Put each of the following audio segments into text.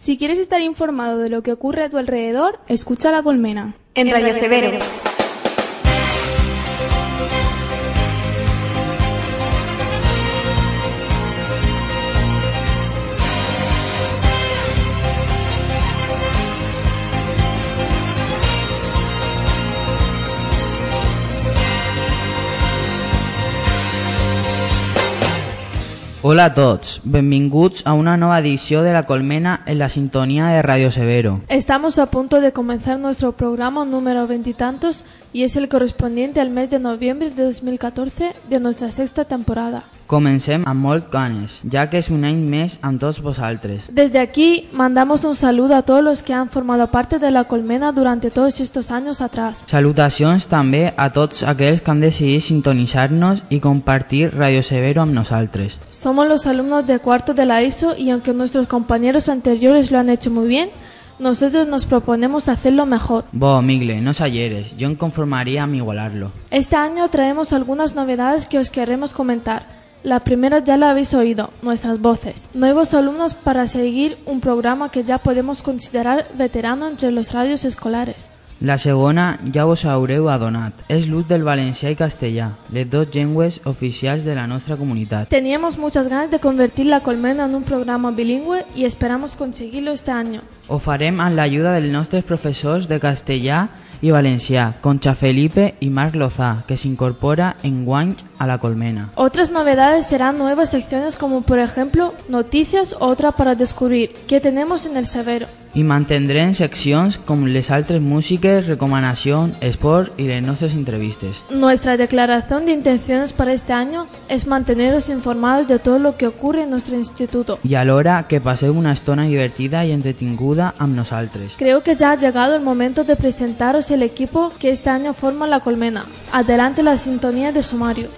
Si quieres estar informado de lo que ocurre a tu alrededor, escucha La Colmena. En Radio Severo. Hola a tots, benvinguts a una nueva edición de La Colmena en la sintonía de Radio Severo. Estamos a punto de comenzar nuestro programa número veintitantos y, es el correspondiente al mes de noviembre de 2014 de nuestra sexta temporada. Comencem amb molt ganes, ja que és un any més amb tots vosaltres. Desde aquí mandamos un saludo a todos los que han formado parte de la colmena durante todos estos años atrás. Salutacions també a tots aquells que han decidit sintonitzar-nos i compartir Radio Severo amb nosaltres. Somos los alumnos de cuarto de la ISO y aunque nuestros compañeros anteriores lo han hecho muy bien, nosotros nos proponemos hacerlo mejor. Bo, Migle, no s'alleres, jo em conformaria amb igualar-lo. Este año traemos algunas novedades que os queremos comentar. La primera ya la habéis oído, nuestras voces. Nuevos alumnos para seguir un programa que ya podemos considerar veterano entre los radios escolares. La segona ja us haureu adonat, és l'ús del valencià i castellà, les dues llengües oficials de la nostra comunitat. Teníamos muchas ganas de convertir la colmena en un programa bilingüe y esperamos conseguirlo este año. Ho farem amb l'ajuda dels nostres professors de castellà i valencià, Concha Felipe i Marc Lozà, que s'incorpora en guany a la colmena. Otras novedades serán nuevas secciones como por ejemplo noticias otra para descubrir qué tenemos en el severo. I mantindrem seccions com les altres músiques, recomanacions, esport i les nostres entrevistes. Nuestra declaración de intenciones para este año es manteneros informados de todo lo que ocurre en nuestro instituto. I alhora que passeu una estona divertida i entretinguda amb nosaltres. Creo que ya ha llegado el momento de presentaros el equipo que este año forma la colmena. Adelante la sintonía de sumario.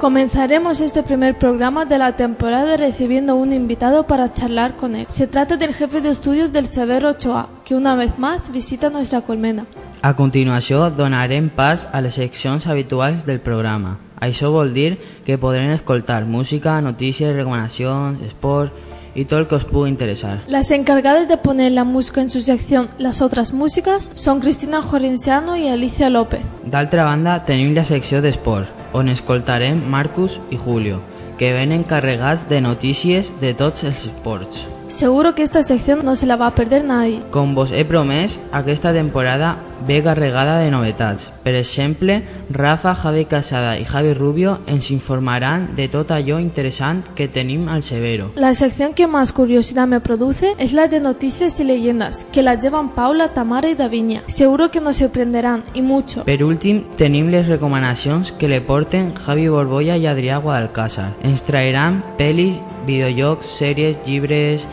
Comenzaremos este primer programa de la temporada recibiendo un invitado para charlar con él. Se trata del jefe de estudios del Severo Ochoa, que una vez más visita nuestra colmena. A continuació, donarem pas a les seccions habituals del programa. Això vol dir que podrem escoltar música, notícies, recomanacions, esport i tot el que us pugui interessar. Las encargadas de poner la música en su sección Las otras músicas son Cristina Jorenciano y Alicia López. D'altra banda, tenim la secció d'esport, on escoltarem Marcus i Julio, que venen carregats de notícies de tots els esports. Seguro que esta sección no se la va a perder nadie. Com vos he promès, aquesta temporada ve carregada de novetats. Per exemple, Rafa, Javi Casada i Javi Rubio ens informaran de tot allò interessant que tenim al Severo. La sección que más curiosidad me produce es la de noticias y leyendas, que la llevan Paula, Tamara y Daviña. Seguro que nos sorprenderán, y mucho. Per últim, tenim les recomanacions que le porten Javi Borbolla i Adrià Guadalcázar. Ens traeran pel·lis, videojocs, sèries, llibres,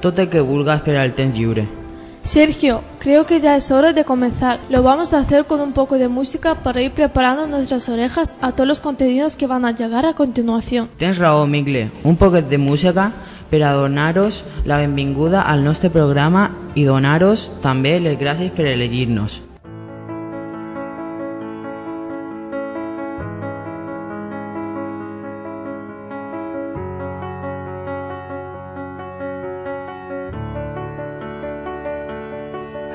tot el que vulgues per al temps lliure. Sergio, creo que ya es hora de comenzar. Lo vamos a hacer con un poco de música para ir preparando nuestras orejas a todos los contenidos que van a llegar a continuación. Tens raó, Migle. Un poquet de música per a donar-vos la benvinguda al nostre programa i donar-vos també les gràcies per elegir-nos.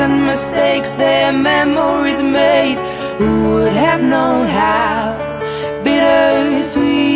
and mistakes, their memories made. Who would have known how bittersweet this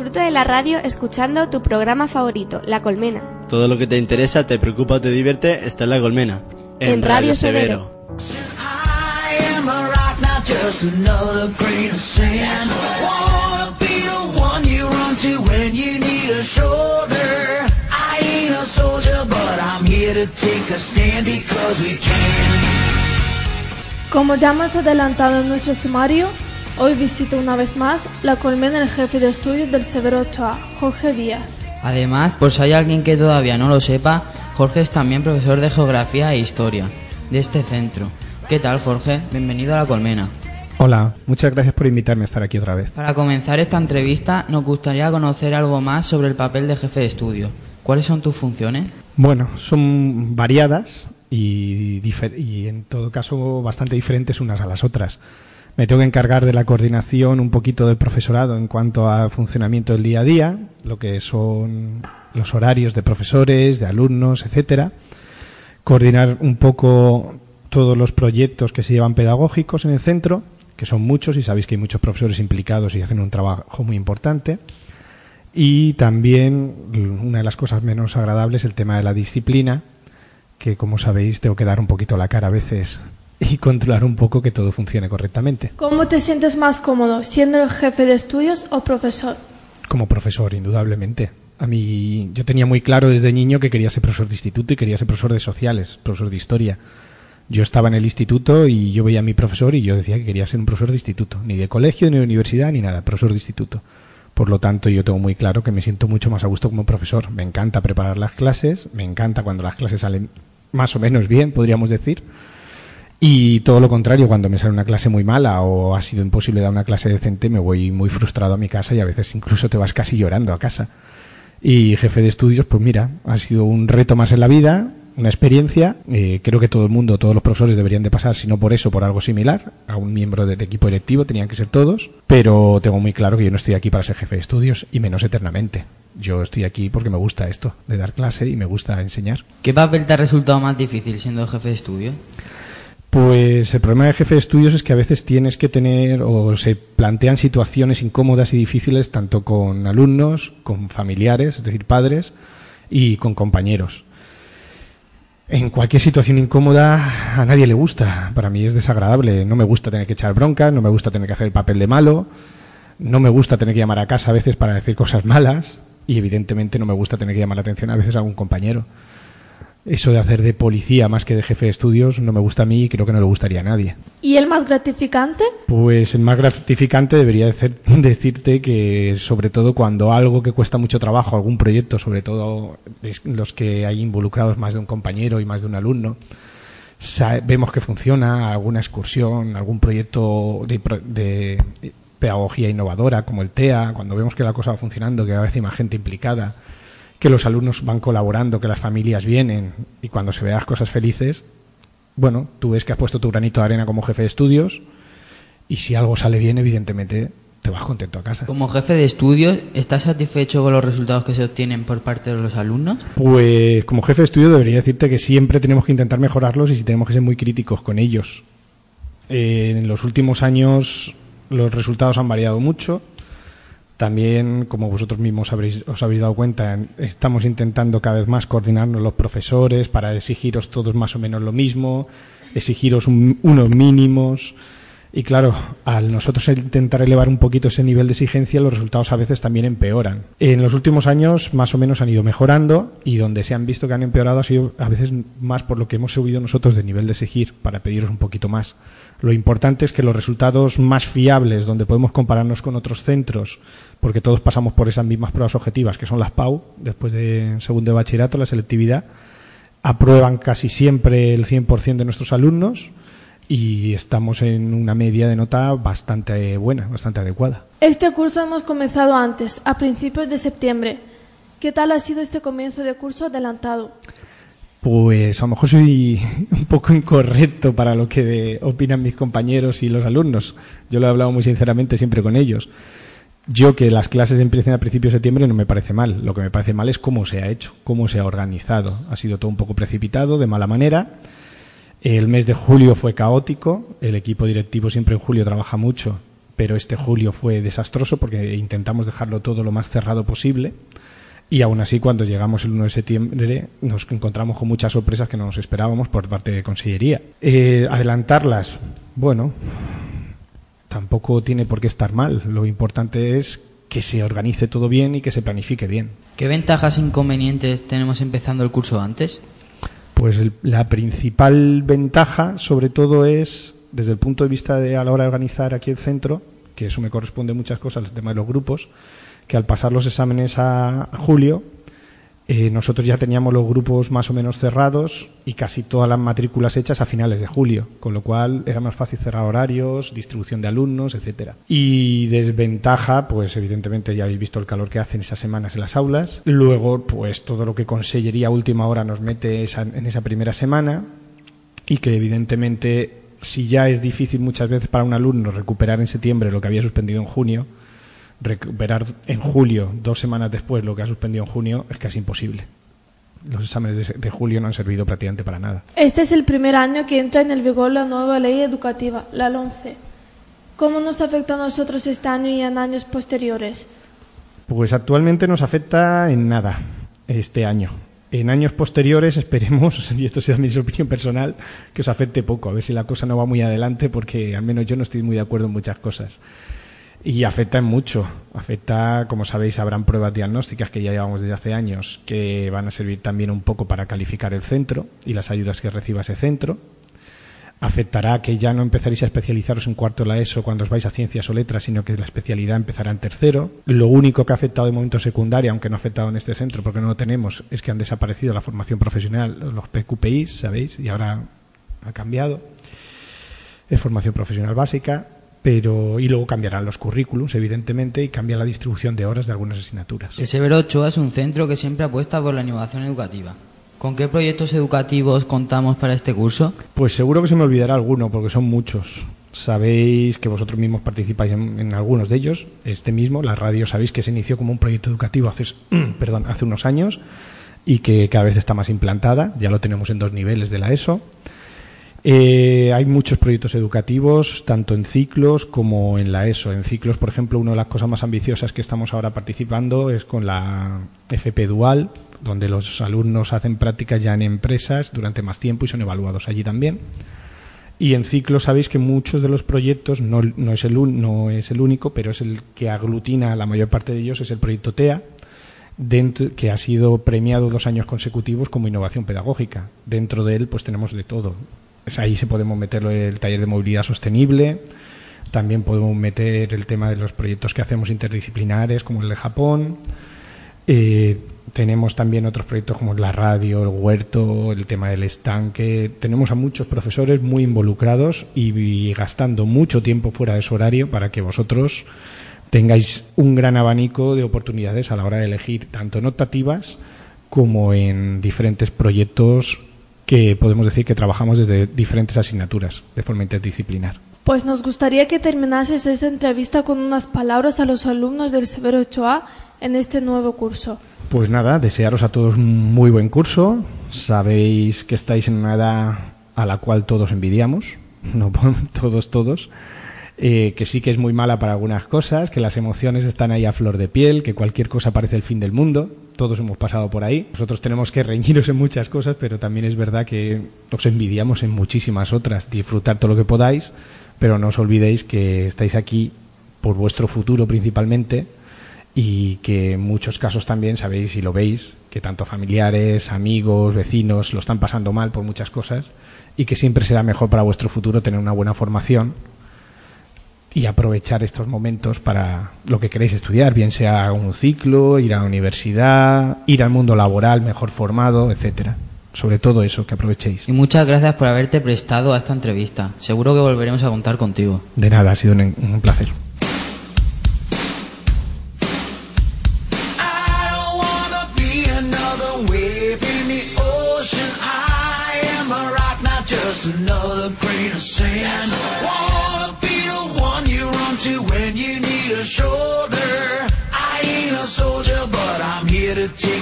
Disfruta de la radio escuchando tu programa favorito, La Colmena. Todo lo que te interesa, te preocupa o te divierte está en La Colmena. En Radio Severo. We can. Como ya hemos adelantado en nuestro sumario, hoy visito una vez más la colmena del jefe de estudios del Severo 8A, Jorge Díaz. Además, por si hay alguien que todavía no lo sepa, Jorge es también profesor de Geografía e Historia de este centro. ¿Qué tal, Jorge? Bienvenido a la colmena. Hola, muchas gracias por invitarme a estar aquí otra vez. Para comenzar esta entrevista, nos gustaría conocer algo más sobre el papel de jefe de estudio. ¿Cuáles son tus funciones? Bueno, son variadas y en todo caso bastante diferentes unas a las otras. Me tengo que encargar de la coordinación un poquito del profesorado en cuanto a funcionamiento del día a día, lo que son los horarios de profesores, de alumnos, etcétera. Coordinar un poco todos los proyectos que se llevan pedagógicos en el centro, que son muchos y sabéis que hay muchos profesores implicados y hacen un trabajo muy importante. Y también una de las cosas menos agradables, el tema de la disciplina, que como sabéis tengo que dar un poquito la cara a veces y controlar un poco que todo funcione correctamente. ¿Cómo te sientes más cómodo, siendo el jefe de estudios o profesor? Como profesor, indudablemente. A mí, yo tenía muy claro desde niño que quería ser profesor de instituto y quería ser profesor de sociales, profesor de historia. Yo estaba en el instituto y yo veía a mi profesor y yo decía que quería ser un profesor de instituto, ni de colegio, ni de universidad, ni nada, profesor de instituto. Por lo tanto, yo tengo muy claro que me siento mucho más a gusto como profesor. Me encanta preparar las clases, me encanta cuando las clases salen más o menos bien, podríamos decir. Y todo lo contrario, cuando me sale una clase muy mala o ha sido imposible dar una clase decente, me voy muy frustrado a mi casa y a veces incluso te vas casi llorando a casa. Y jefe de estudios, pues mira, ha sido un reto más en la vida, una experiencia. Eh, creo que todo el mundo, todos los profesores deberían de pasar, si no por eso, por algo similar. A un miembro del equipo directivo tenían que ser todos. Pero tengo muy claro que yo no estoy aquí para ser jefe de estudios y menos eternamente. Yo estoy aquí porque me gusta esto, de dar clase y me gusta enseñar. ¿Qué papel te ha resultado más difícil siendo jefe de estudio? Pues el problema de jefe de estudios es que a veces tienes que tener o se plantean situaciones incómodas y difíciles tanto con alumnos, con familiares, es decir, padres, y con compañeros. En cualquier situación incómoda a nadie le gusta. Para mí es desagradable. No me gusta tener que echar bronca, no me gusta tener que hacer el papel de malo, no me gusta tener que llamar a casa a veces para decir cosas malas y evidentemente no me gusta tener que llamar la atención a veces a algún compañero. Eso de hacer de policía más que de jefe de estudios no me gusta a mí y creo que no le gustaría a nadie. ¿Y el más gratificante? Pues el más gratificante debería de ser- decirte que sobre todo cuando algo que cuesta mucho trabajo, algún proyecto, sobre todo los que hay involucrados más de un compañero y más de un alumno, vemos que funciona, alguna excursión, algún proyecto de, de pedagogía innovadora como el TEA, cuando vemos que la cosa va funcionando, que cada vez hay más gente implicada, que los alumnos van colaborando, que las familias vienen y cuando se vean las cosas felices, bueno, tú ves que has puesto tu granito de arena como jefe de estudios y si algo sale bien, evidentemente te vas contento a casa. Como jefe de estudios, ¿estás satisfecho con los resultados que se obtienen por parte de los alumnos? Pues como jefe de estudio debería decirte que siempre tenemos que intentar mejorarlos y si tenemos que ser muy críticos con ellos. Eh, en los últimos años los resultados han variado mucho. También, como vosotros mismos habréis, os habéis dado cuenta, en- estamos intentando cada vez más coordinarnos los profesores para exigiros todos más o menos lo mismo, exigiros un- unos mínimos. Y claro, al nosotros intentar elevar un poquito ese nivel de exigencia, los resultados a veces también empeoran. En los últimos años, más o menos han ido mejorando y donde se han visto que han empeorado ha sido a veces más por lo que hemos subido nosotros de nivel de exigir para pediros un poquito más. Lo importante es que los resultados más fiables, donde podemos compararnos con otros centros, porque todos pasamos por esas mismas pruebas objetivas, que son las PAU, después de segundo de bachillerato, la selectividad, aprueban casi siempre el 100% de nuestros alumnos y estamos en una media de nota bastante buena, bastante adecuada. Este curso hemos comenzado antes, a principios de septiembre. ¿Qué tal ha sido este comienzo de curso adelantado? Pues a lo mejor soy un poco incorrecto para lo que opinan mis compañeros y los alumnos. Yo lo he hablado muy sinceramente siempre con ellos. Yo que las clases empiecen a principios de septiembre no me parece mal. Lo que me parece mal es cómo se ha hecho, cómo se ha organizado. Ha sido todo un poco precipitado, de mala manera. El mes de julio fue caótico. El equipo directivo siempre en julio trabaja mucho, pero este julio fue desastroso porque intentamos dejarlo todo lo más cerrado posible. Y aún así, cuando llegamos el 1 de septiembre, nos encontramos con muchas sorpresas que no nos esperábamos por parte de Consellería. Eh, adelantarlas, bueno, tampoco tiene por qué estar mal. Lo importante es que se organice todo bien y que se planifique bien. ¿Qué ventajas e inconvenientes tenemos empezando el curso antes? Pues el- la principal ventaja, sobre todo, es desde el punto de vista de a la hora de organizar aquí el centro, que eso me corresponde muchas cosas, el tema de los grupos, que al pasar los exámenes a, a julio, eh, nosotros ya teníamos los grupos más o menos cerrados y casi todas las matrículas hechas a finales de julio, con lo cual era más fácil cerrar horarios, distribución de alumnos, etcétera. Y desventaja, pues evidentemente ya habéis visto el calor que hacen esas semanas en las aulas. Luego, pues todo lo que Consellería última hora nos mete esa- en esa primera semana y que evidentemente si ya es difícil muchas veces para un alumno recuperar en septiembre lo que había suspendido en junio, recuperar en julio, dos semanas después, lo que ha suspendido en junio, es casi imposible. Los exámenes de, de julio no han servido prácticamente para nada. Este es el primer año que entra en el vigor la nueva ley educativa, la LONCE. ¿Cómo nos afecta a nosotros este año y en años posteriores? Pues actualmente nos afecta en nada este año. En años posteriores esperemos, y esto sea mi opinión personal, que os afecte poco, a ver si la cosa no va muy adelante, porque al menos yo no estoy muy de acuerdo en muchas cosas. Y afecta en mucho. Afecta, como sabéis, habrán pruebas diagnósticas que ya llevamos desde hace años que van a servir también un poco para calificar el centro y las ayudas que reciba ese centro. afectará que ya no empezaréis a especializaros en cuarto la ESO cuando os vais a ciencias o letras, sino que la especialidad empezará en tercero. Lo único que ha afectado de momento secundaria, aunque no ha afectado en este centro porque no lo tenemos, es que han desaparecido la formación profesional, los PQPIs, ¿sabéis? Y ahora ha cambiado. Es formación profesional básica, pero y luego cambiarán los currículums, evidentemente, y cambia la distribución de horas de algunas asignaturas. El Severo Ochoa es un centro que siempre apuesta por la innovación educativa. ¿Con qué proyectos educativos contamos para este curso? Pues seguro que se me olvidará alguno, porque son muchos. Sabéis que vosotros mismos participáis en, en algunos de ellos. Este mismo, la radio, sabéis que se inició como un proyecto educativo hace, perdón, hace unos años y que cada vez está más implantada. Ya lo tenemos en dos niveles de la ESO. Eh, hay muchos proyectos educativos, tanto en ciclos como en la ESO. En ciclos, por ejemplo, una de las cosas más ambiciosas que estamos ahora participando es con la FP Dual, donde los alumnos hacen prácticas ya en empresas durante más tiempo y son evaluados allí también. Y en ciclos sabéis que muchos de los proyectos, no, es el, no es el único, pero es el que aglutina la mayor parte de ellos, es el proyecto TEA, que ha sido premiado dos años consecutivos como innovación pedagógica. Dentro de él, pues tenemos de todo. Ahí se podemos meter del taller de movilidad sostenible, también podemos meter el tema de los proyectos que hacemos interdisciplinares, como el de Japón. Eh, tenemos también otros proyectos como la radio, el huerto, el tema del estanque. Tenemos a muchos profesores muy involucrados y, y gastando mucho tiempo fuera de su horario para que vosotros tengáis un gran abanico de oportunidades a la hora de elegir tanto en optativas como en diferentes proyectos que podemos decir que trabajamos desde diferentes asignaturas de forma interdisciplinar. Pues nos gustaría que terminases esta entrevista con unas palabras a los alumnos del Severo Ochoa en este nuevo curso. Pues nada, desearos a todos un muy buen curso. Sabéis que estáis en una edad a la cual todos envidiamos, no todos, todos. Eh, que sí que es muy mala para algunas cosas, que las emociones están ahí a flor de piel, que cualquier cosa parece el fin del mundo. Todos hemos pasado por ahí. Nosotros tenemos que reñiros en muchas cosas, pero también es verdad que os envidiamos en muchísimas otras. Disfrutar todo lo que podáis, pero no os olvidéis que estáis aquí por vuestro futuro principalmente y que en muchos casos también sabéis y lo veis que tanto familiares, amigos, vecinos lo están pasando mal por muchas cosas y que siempre será mejor para vuestro futuro tener una buena formación y aprovechar estos momentos para lo que queréis estudiar, bien sea un ciclo, ir a la universidad, ir al mundo laboral mejor formado, etcétera. Sobre todo eso, que aprovechéis. Y muchas gracias por haberte prestado a esta entrevista. Seguro que volveremos a contar contigo. De nada, ha sido un, un placer.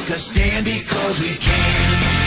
Take a stand because we can.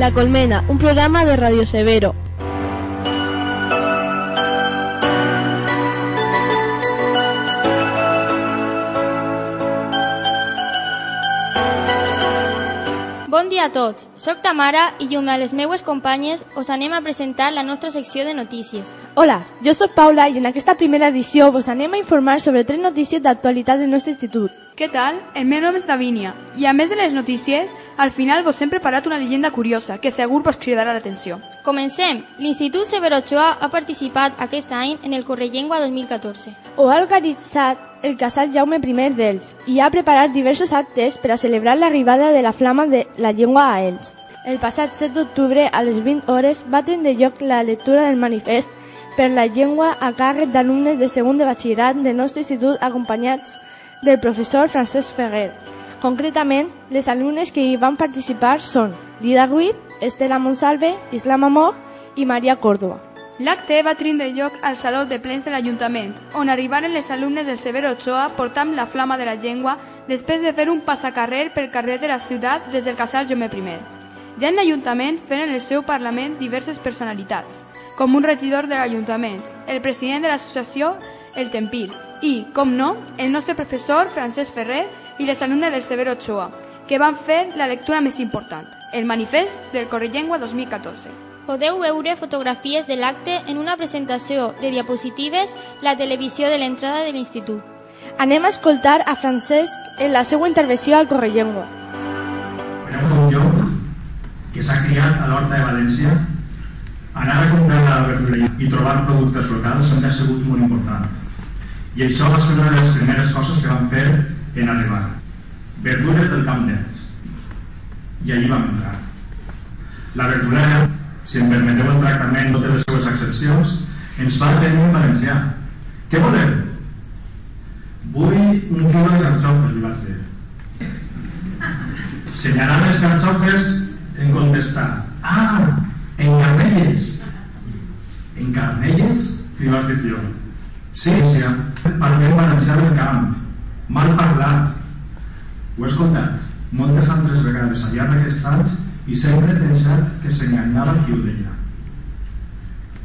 La Colmena, un programa de Radio Severo. Bon dia a tots. Soc Tamara i junt a les meues companyes us anem a presentar la nostra secció de notícies. Hola, jo sóc Paula i en aquesta primera edició vos anem a informar sobre tres notícies d'actualitat del nostre institut. Què tal? El meu nom és Davínia i a més de les notícies, al final vos hem preparat una llegenda curiosa que segur vos cridarà l'atenció. Comencem. L'Institut Severo Ochoa ha participat aquest any en el Correllengua 2014. Ho ha organitzat el casal Jaume I d'Ells i ha preparat diversos actes per a celebrar l'arribada de la flama de la llengua a Ells. El passat 7 d'octubre a les 20 hores va tindre lloc la lectura del manifest per la llengua a càrrec d'alumnes de segon de batxillerat del nostre institut acompanyats del professor Francesc Ferrer. Concretament, les alumnes que hi van participar són Lida Ruiz, Estela Monsalve, Islam Amor i Maria Córdoba. L'acte va tindre lloc al Saló de Plens de l'Ajuntament, on arribaren les alumnes del Severo Ochoa portant la flama de la llengua després de fer un passacarrer pel carrer de la ciutat des del casal Jaume I. Ja en l'Ajuntament feren el seu Parlament diverses personalitats, com un regidor de l'Ajuntament, el president de l'associació El Tempil i, com no, el nostre professor Francesc Ferrer i les alumnes del Severo Ochoa, que van fer la lectura més important, el manifest del Correllengua 2014. Podeu veure fotografies de l'acte en una presentació de diapositives la televisió de l'entrada de l'institut. Anem a escoltar a Francesc en la seva intervenció al Correllengua. Érem un lloc que s'ha criat a l'Horta de València. Anar a comprar la verdura i trobar productes locals sempre ha sigut molt important. I això va ser una de les primeres coses que vam fer en arribar. Verdures del Camp d'Ells. I allí vam entrar. La verdurera, si em permeteu el tractament, totes les seues accepcions, ens va tenir en valencià. Què voleu? Vull un quilo de carxofes, li vaig dir. Senyalant les carxofes, en contestar, ah, en Carnelles. En Carnelles? Li vaig dir jo. Sí, sí, parlem valencià del camp. Mal parlat. Ho he escoltat moltes altres vegades al llarg d'aquests anys i sempre he pensat que s'enganyava qui ho deia.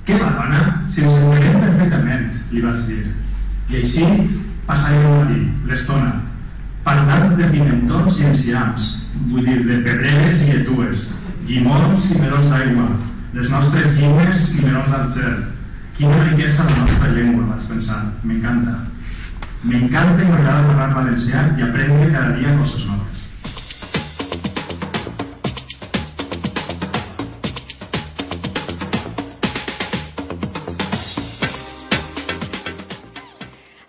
Què va, dona? Si ens entenem perfectament, li vaig dir. I així passarem el matí, l'estona, parlant de pimentons i enciams, vull dir, de pedreres i etues, llimons i melons d'aigua, les nostres llimes i melons d'argel. Quina riquesa la nostra llengua, vaig pensar. M'encanta. M'encanta i m'agrada parlar valencià i aprendre cada dia coses noves.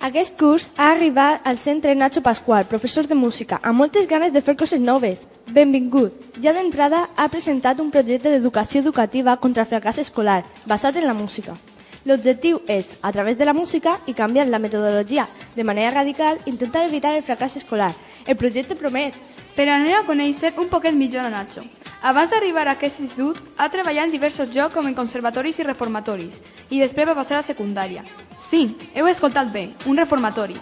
Aquest curs ha arribat al centre Nacho Pascual, professor de música, amb moltes ganes de fer coses noves. Benvingut. Ja d'entrada ha presentat un projecte d'educació educativa contra el fracàs escolar, basat en la música. L'objectiu és, a través de la música i canviant la metodologia de manera radical, intentar evitar el fracàs escolar. El projecte promet. Per anem a conèixer un poquet millor a Nacho. Abans d'arribar a aquest institut, ha treballat en diversos llocs com en conservatoris i reformatoris, i després va passar a secundària. Sí, heu escoltat bé, un reformatori.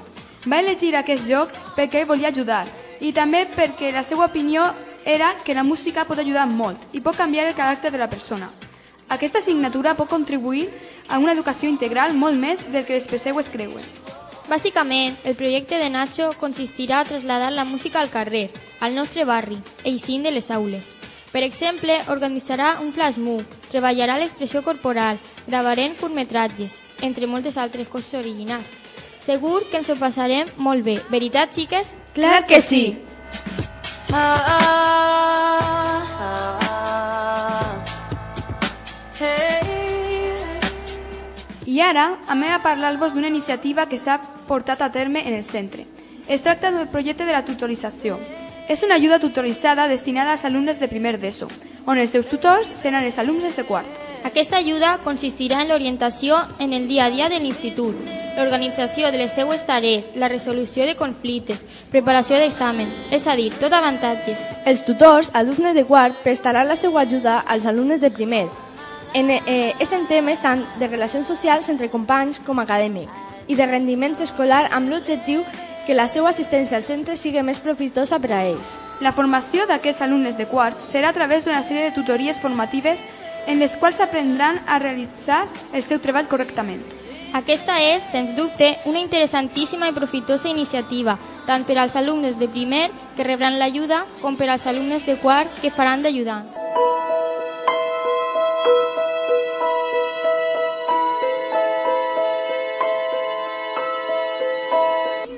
Va elegir aquest lloc perquè volia ajudar, i també perquè la seva opinió era que la música pot ajudar molt i pot canviar el caràcter de la persona. Aquesta assignatura pot contribuir a una educació integral molt més del que les pesseus creuen. Bàsicament, el projecte de Nacho consistirà a traslladar la música al carrer, al nostre barri, eixint de les aules. Per exemple, organitzarà un flash mob, treballarà l'expressió corporal, gravarem curtmetratges, entre moltes altres coses originals. Segur que ens ho passarem molt bé, veritat, xiques? Clar que sí! I ara anem a parlar-vos d'una iniciativa que s'ha portat a terme en el centre. Es tracta del projecte de la tutorització. És una ajuda tutoritzada destinada als alumnes de primer d'ESO, on els seus tutors seran els alumnes de quart. Aquesta ajuda consistirà en l'orientació en el dia a dia de l'institut, l'organització de les seues tarees, la resolució de conflictes, preparació d'examen, és a dir, tot avantatges. Els tutors, alumnes de quart, prestaran la seva ajuda als alumnes de primer. En, eh, és en temes tant de relacions socials entre companys com acadèmics i de rendiment escolar amb l'objectiu que la seva assistència al centre sigui més profitosa per a ells. La formació d'aquests alumnes de quart serà a través d'una sèrie de tutories formatives en les quals aprendran a realitzar el seu treball correctament. Aquesta és, sens dubte, una interessantíssima i profitosa iniciativa, tant per als alumnes de primer, que rebran l'ajuda, com per als alumnes de quart, que faran d'ajudants.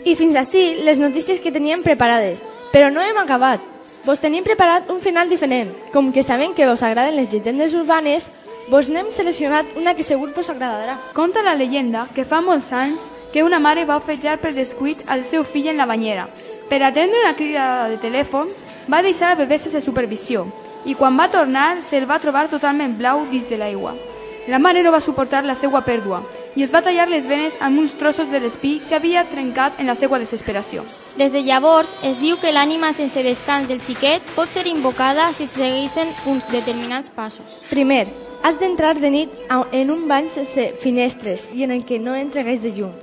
I fins així les notícies que teníem preparades. Però no hem acabat. Vos tenim preparat un final diferent. Com que sabem que vos agraden les llegendes urbanes, vos n'hem seleccionat una que segur vos agradarà. Conta la llegenda que fa molts anys que una mare va ofejar per descuit al seu fill en la banyera. Per atendre una crida de telèfon, va deixar el bebè sense supervisió i quan va tornar se'l va trobar totalment blau dins de l'aigua. La mare no va suportar la seva pèrdua i es va tallar les venes amb uns trossos de l'espí que havia trencat en la seva desesperació. Des de llavors, es diu que l'ànima sense descans del xiquet pot ser invocada si se segueixen uns determinats passos. Primer, has d'entrar de nit en un bany sense finestres i en el que no entregués de llum.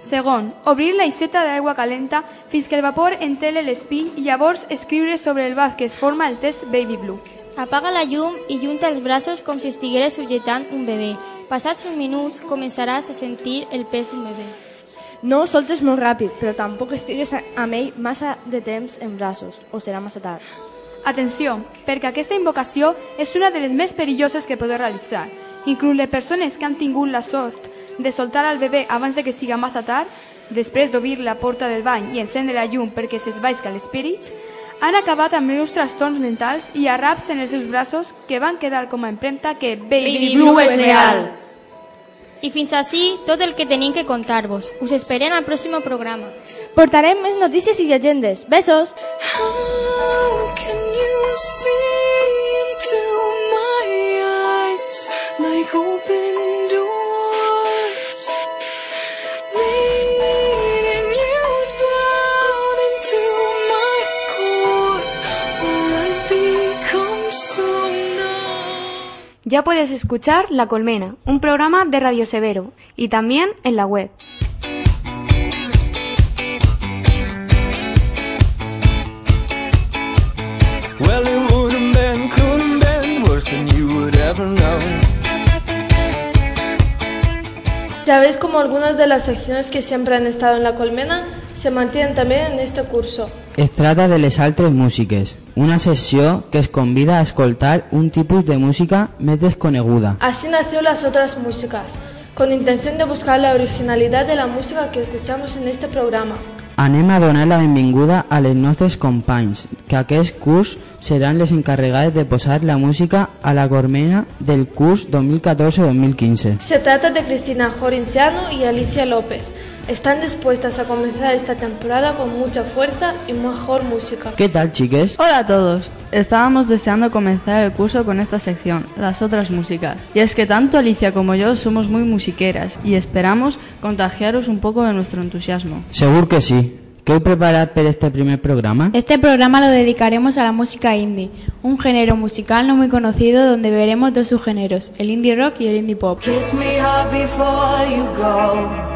Segon, obrir l'aixeta d'aigua calenta fins que el vapor entele l'espí i llavors escriure sobre el bath que es forma el test Baby Blue. Apaga la llum i junta els braços com si estigueres subjetant un bebè. Passats uns minuts començaràs a sentir el pes d'un bebè. No ho soltes molt ràpid, però tampoc estigues a- amb ell massa de temps en braços, o serà massa tard. Atenció, perquè aquesta invocació és una de les més perilloses que podeu realitzar. Inclús les persones que han tingut la sort de soltar al bebè abans de que siga massa tard, després d'obrir la porta del bany i encendre la llum perquè s'esvaisca l'espírit, han acabat amb greus trastorns mentals i arraps en els seus braços que van quedar com a empremta que Baby, Blue és real. I fins així tot el que tenim que contar-vos. Us esperem al pròxim programa. Portarem més notícies i llegendes. Besos! How can you see into my eyes like open Ya puedes escuchar La Colmena, un programa de Radio Severo, y también en la web. Well, it would have been, could have been worse than you would ever know. Ya veis como algunas de las secciones que siempre han estado en la colmena se mantienen también en este curso. Es trata de les altres músiques, una sessió que es convida a escoltar un tipus de música més desconeguda. Así nació las otras músicas, con intención de buscar la originalidad de la música que escuchamos en este programa. Anem a donar la benvinguda a les nostres companys, que aquest curs seran les encarregades de posar la música a la cormena del curs 2014-2015. Se trata de Cristina Jorinciano y Alicia López. Están dispuestas a comenzar esta temporada con mucha fuerza y mejor música. ¿Qué tal, chiques? Hola a todos. Estábamos deseando comenzar el curso con esta sección, las otras músicas. Y es que tanto Alicia como yo somos muy musiqueras y esperamos contagiaros un poco de nuestro entusiasmo. Segur que sí. ¿Qué heu preparat per este primer programa? Este programa lo dedicaremos a la música indie, un género musical no muy conocido donde veremos dos subgéneros, el indie rock y el indie pop. Kiss me hard before you go.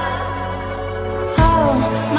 Oh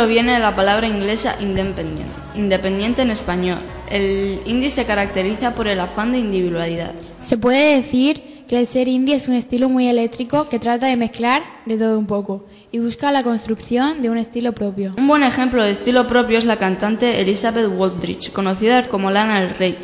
proviene de la palabra inglesa independent, independiente en español. El indie se caracteriza por el afán de individualidad. Se puede decir que el ser indie es un estilo muy eléctrico que trata de mezclar de todo un poco y busca la construcción de un estilo propio. Un buen ejemplo de estilo propio es la cantante Elizabeth Waldrich, conocida como Lana del Rey.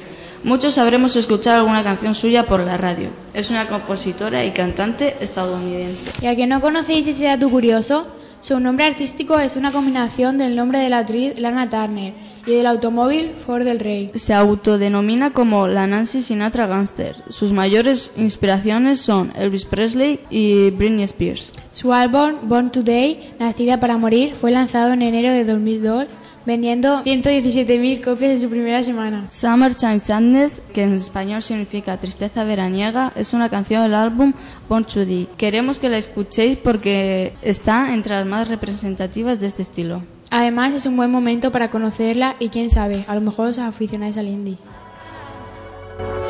Muchos habremos escuchado alguna canción suya por la radio. Es una compositora y cantante estadounidense. Y a que no conocéis ese dato curioso, su nombre artístico es una combinación del nombre de la actriz Lana Turner y del automóvil Ford del Rey. Se autodenomina como la Nancy Sinatra Gangster. Sus mayores inspiraciones son Elvis Presley y Britney Spears. Su álbum Born Today, Nacida para Morir, fue lanzado en enero de 2002, vendiendo 117.000 copias en su primera semana. Summertime Sadness, que en español significa tristeza veraniega, es una canción del álbum Born Today. Queremos que la escuchéis porque está entre las más representativas de este estilo. Además, es un buen momento para conocerla y quién sabe, a lo mejor os aficionáis al indie.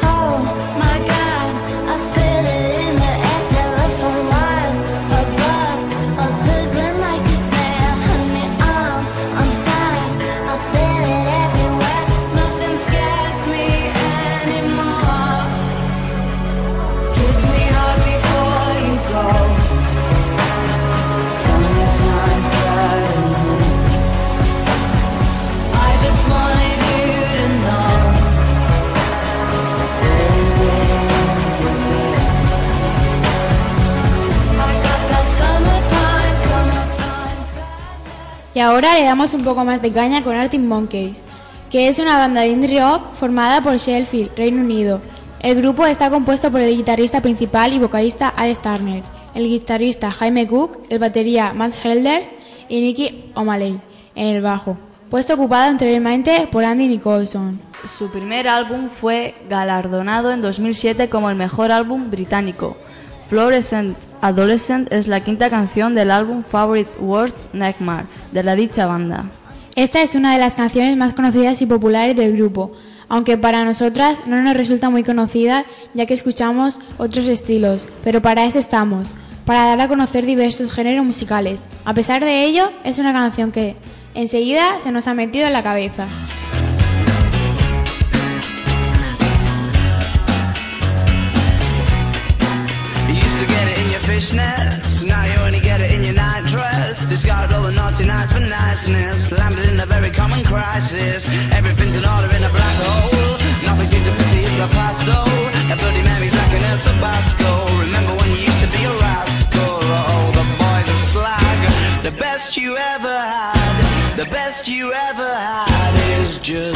Oh my God, Y ahora le damos un poco más de caña con Arctic Monkeys, que es una banda de indie rock formada por Sheffield, Reino Unido. El grupo está compuesto por el guitarrista principal y vocalista Alex Turner, el guitarrista Jaime Cook, el batería Matt Helders y Nicky O'Malley en el bajo, puesto ocupado anteriormente por Andy Nicholson. Su primer álbum fue galardonado en 2007 como el mejor álbum británico. Fluorescent Adolescent es la quinta canción del álbum Favorite Worst Nightmare de la dicha banda. Esta es una de las canciones más conocidas y populares del grupo, aunque para nosotras no nos resulta muy conocida ya que escuchamos otros estilos, pero para eso estamos, para dar a conocer diversos géneros musicales. A pesar de ello, es una canción que enseguida se nos ha metido en la cabeza. Fishnets, now you only get it in your nightdress. Discarded all the naughty nights for niceness, landed in a very common crisis. Everything's in order in a black hole. Nothing seems to pity is the past though. Bloody memory's like an El Tabasco. Remember when you used to be a rascal? Oh, the boys are slag. The best you ever had, the best you ever had is just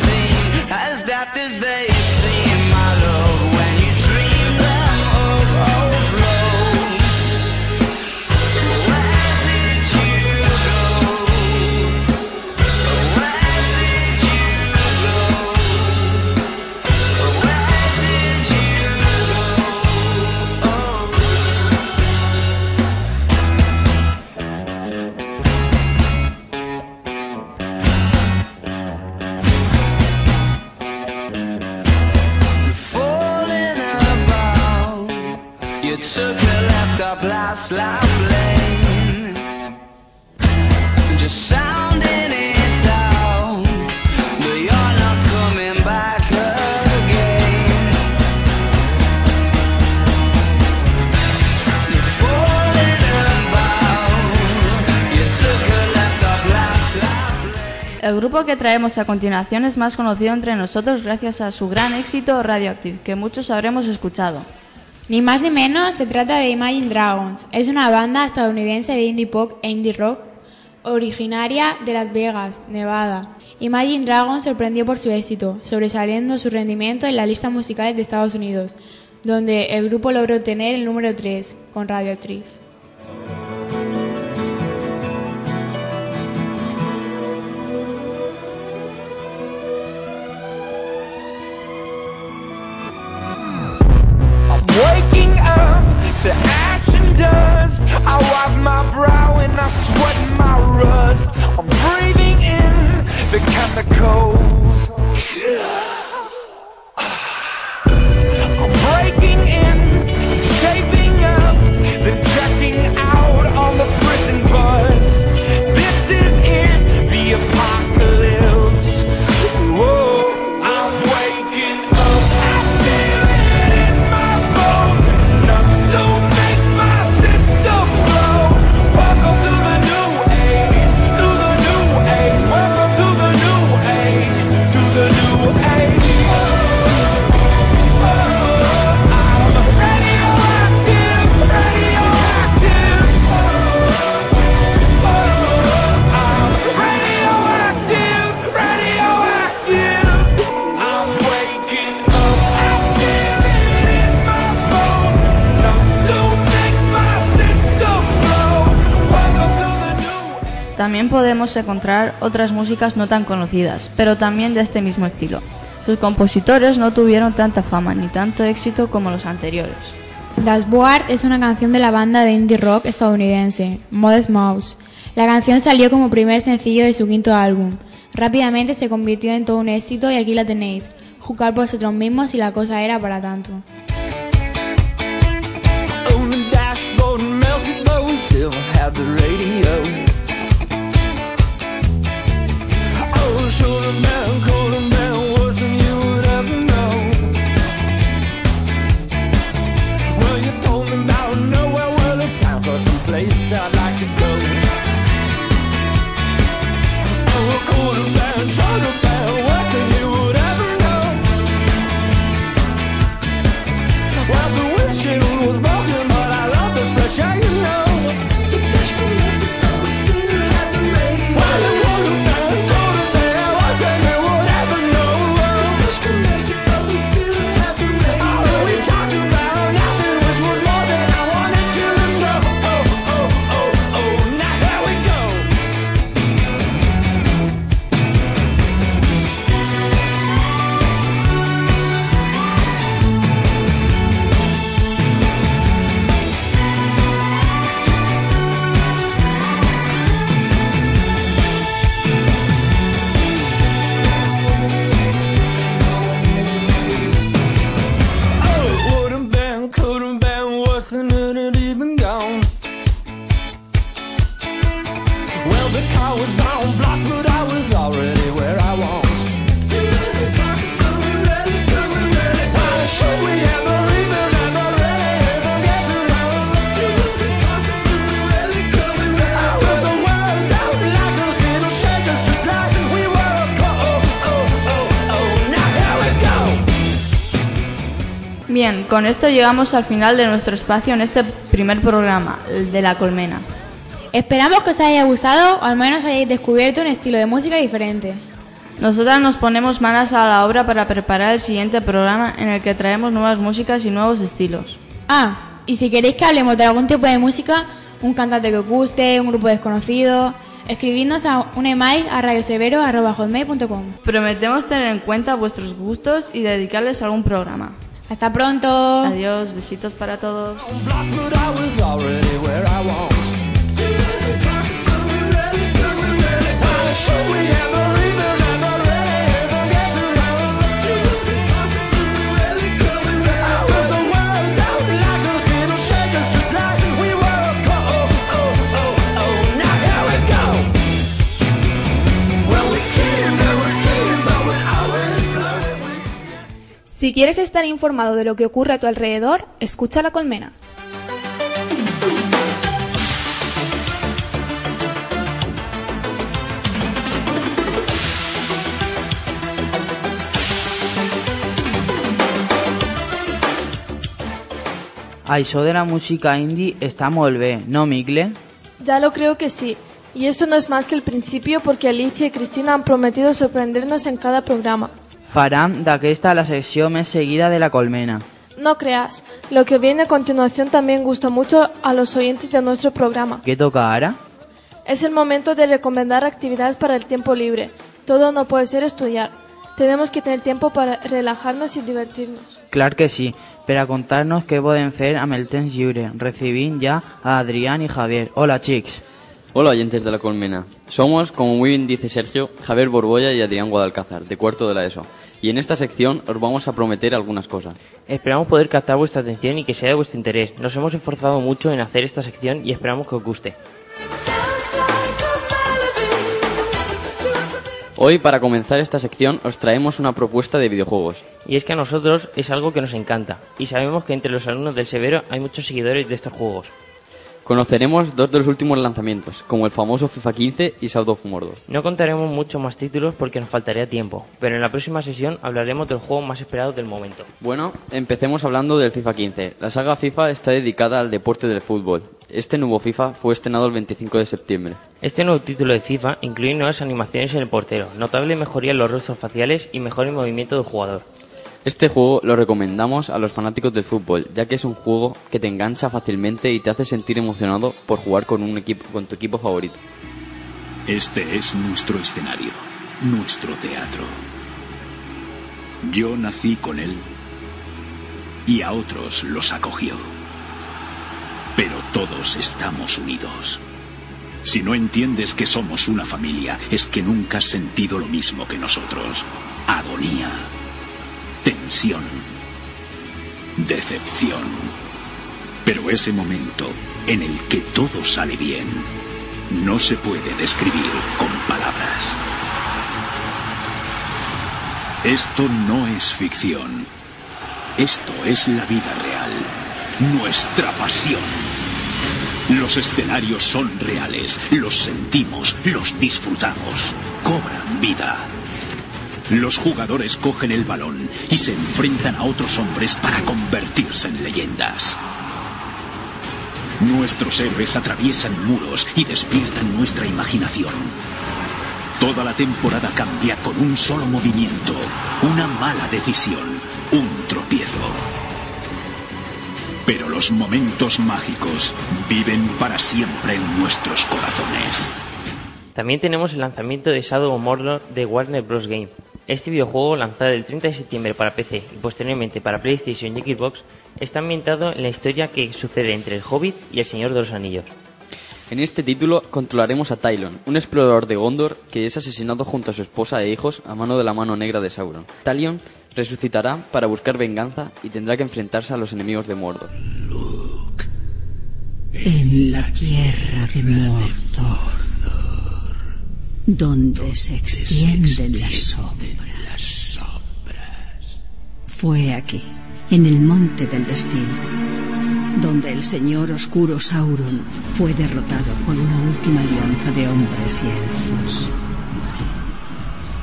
as that El grupo que traemos a continuación es más conocido entre nosotros gracias a su gran éxito Radioactive, que muchos habremos escuchado. Ni más ni menos se trata de Imagine Dragons. Es una banda estadounidense de indie pop e indie rock originaria de Las Vegas, Nevada. Imagine Dragons sorprendió por su éxito, sobresaliendo su rendimiento en las listas musicales de Estados Unidos, donde el grupo logró tener el número 3 con. I'm I wipe my brow and I sweat my rust. I'm breathing in the chemicals. Podemos encontrar otras músicas no tan conocidas, pero también de este mismo estilo. Sus compositores no tuvieron tanta fama ni tanto éxito como los anteriores. Das Board es una canción de la banda de indie rock estadounidense, Modest Mouse. La canción salió como primer sencillo de su quinto álbum. Rápidamente se convirtió en todo un éxito y aquí la tenéis. Jugar por vosotros mismos si la cosa era para tanto. On the dashboard, melted but con esto llegamos al final de nuestro espacio en este primer programa, el de la colmena. Esperamos que os haya gustado o al menos hayáis descubierto un estilo de música diferente. Nosotras nos ponemos manos a la obra para preparar el siguiente programa en el que traemos nuevas músicas y nuevos estilos. Ah, y si queréis que hablemos de algún tipo de música, un cantante que os guste, un grupo desconocido, escribidnos a un email a radiosevero.com. Prometemos tener en cuenta vuestros gustos y dedicarles algún programa. Hasta pronto. Adiós, besitos para todos. Si quieres estar informado de lo que ocurre a tu alrededor, escucha La Colmena. Això de la música indie està molt bé, no, Migle? Ya lo creo que sí. Y esto no es más que el principio porque Alicia y Cristina han prometido sorprendernos en cada programa. Faram d'aquesta la secció més seguida de la colmena. No creas, lo que viene a continuación también gusta mucho a los oyentes de nuestro programa. Què toca ara? Es el momento de recomendar actividades para el tiempo libre. Todo no puede ser estudiar. Tenemos que tener tiempo para relajarnos y divertirnos. Clar que sí, per a contar-nos què podem fer amb el temps lliure, recibint ja a Adrián y Javier. Hola, xics. Hola oyentes de la colmena. Somos, como muy bien dice Sergio, Javier Borbolla y Adrián Guadalcázar, de cuarto de la ESO. Y en esta sección os vamos a prometer algunas cosas. Esperamos poder captar vuestra atención y que sea de vuestro interés. Nos hemos esforzado mucho en hacer esta sección y esperamos que os guste. Hoy, para comenzar esta sección, os traemos una propuesta de videojuegos. Y es que a nosotros es algo que nos encanta. Y sabemos que entre los alumnos del Severo hay muchos seguidores de estos juegos. Conoceremos dos de los últimos lanzamientos, como el famoso FIFA 15 y Shadow of Mordor. No contaremos mucho más títulos porque nos faltaría tiempo, pero en la próxima sesión hablaremos del juego más esperado del momento. Bueno, empecemos hablando del FIFA 15. La saga FIFA está dedicada al deporte del fútbol. Este nuevo FIFA fue estrenado el 25 de septiembre. Este nuevo título de FIFA incluye nuevas animaciones en el portero, notable mejoría en los rostros faciales y mejor el movimiento del jugador. Este juego lo recomendamos a los fanáticos del fútbol, ya que es un juego que te engancha fácilmente y te hace sentir emocionado por jugar con un equipo con tu equipo favorito. Este es nuestro escenario, nuestro teatro. Yo nací con él y a otros los acogió. Pero todos estamos unidos. Si no entiendes que somos una familia, es que nunca has sentido lo mismo que nosotros. Agonía, tensión, decepción. Pero ese momento en el que todo sale bien no se puede describir con palabras. Esto no es ficción. Esto es la vida real. Nuestra pasión. Los escenarios son reales. Los sentimos. Los disfrutamos. Cobran vida. Los jugadores cogen el balón y se enfrentan a otros hombres para convertirse en leyendas. Nuestros héroes atraviesan muros y despiertan nuestra imaginación. Toda la temporada cambia con un solo movimiento, una mala decisión, un tropiezo. Pero los momentos mágicos viven para siempre en nuestros corazones. También tenemos el lanzamiento de Shadow of Mordor de Warner Bros. Game. Este videojuego, lanzado el 30 de septiembre para PC y posteriormente para PlayStation y Xbox, está ambientado en la historia que sucede entre el Hobbit y el Señor de los Anillos. En este título controlaremos a Tylon, un explorador de Gondor que es asesinado junto a su esposa e hijos a mano de la mano negra de Sauron. Talion resucitará para buscar venganza y tendrá que enfrentarse a los enemigos de Mordor. En la tierra de Mordor, donde se extienden las sombras. Fue aquí, en el monte del destino, donde el señor oscuro Sauron fue derrotado por una última alianza de hombres y elfos.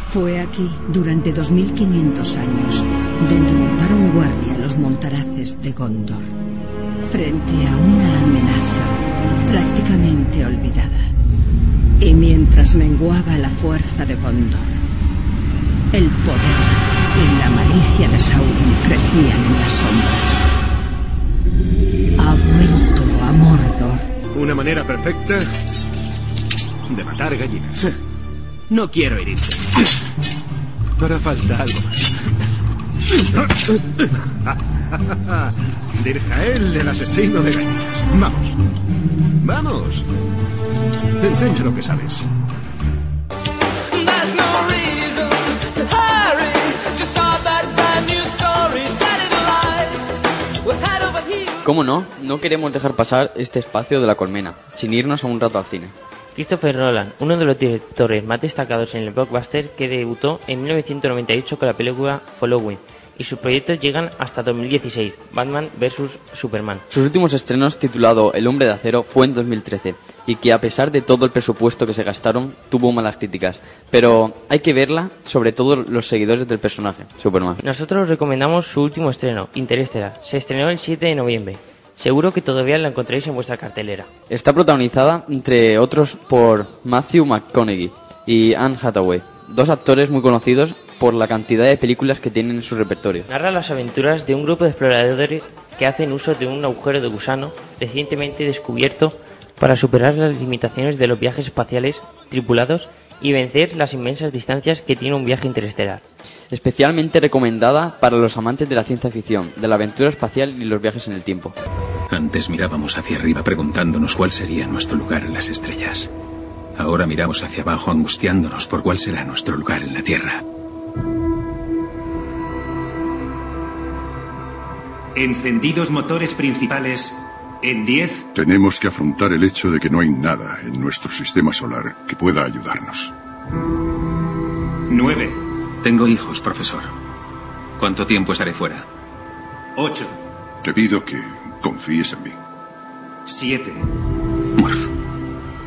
Fue aquí, durante 2500 años, donde montaron guardia los montaraces de Gondor, frente a una amenaza prácticamente olvidada. Y mientras menguaba la fuerza de Gondor, el poder y la malicia de Sauron crecían en las sombras. Ha vuelto a Mordor. Una manera perfecta de matar gallinas. No quiero herirte. Hará falta algo más. Dirjael, el asesino de gallinas. Vamos. Vamos. Enseña lo que sabes. ¿Cómo no? No queremos dejar pasar este espacio de la colmena, sin irnos a un rato al cine. Christopher Nolan, uno de los directores más destacados en el blockbuster que debutó en 1998 con la película Following y sus proyectos llegan hasta 2016, Batman vs. Superman. Sus últimos estrenos, titulado El hombre de acero, fue en 2013 y que a pesar de todo el presupuesto que se gastaron, tuvo malas críticas. Pero hay que verla, sobre todo los seguidores del personaje, Superman. Nosotros recomendamos su último estreno, Interestelar. Se estrenó el 7 de noviembre. Seguro que todavía la encontráis en vuestra cartelera. Está protagonizada, entre otros, por Matthew McConaughey y Anne Hathaway, dos actores muy conocidos por la cantidad de películas que tienen en su repertorio. Narra las aventuras de un grupo de exploradores que hacen uso de un agujero de gusano recientemente descubierto para superar las limitaciones de los viajes espaciales tripulados y vencer las inmensas distancias que tiene un viaje interestelar. Especialmente recomendada para los amantes de la ciencia ficción, de la aventura espacial y los viajes en el tiempo. Antes mirábamos hacia arriba preguntándonos cuál sería nuestro lugar en las estrellas. Ahora miramos hacia abajo angustiándonos por cuál será nuestro lugar en la Tierra. Encendidos motores principales en 10, Tenemos que afrontar el hecho de que no hay nada en nuestro sistema solar que pueda ayudarnos. 9, Tengo hijos, profesor. ¿Cuánto tiempo estaré fuera? 8, Te pido que confíes en mí. 7, Murph.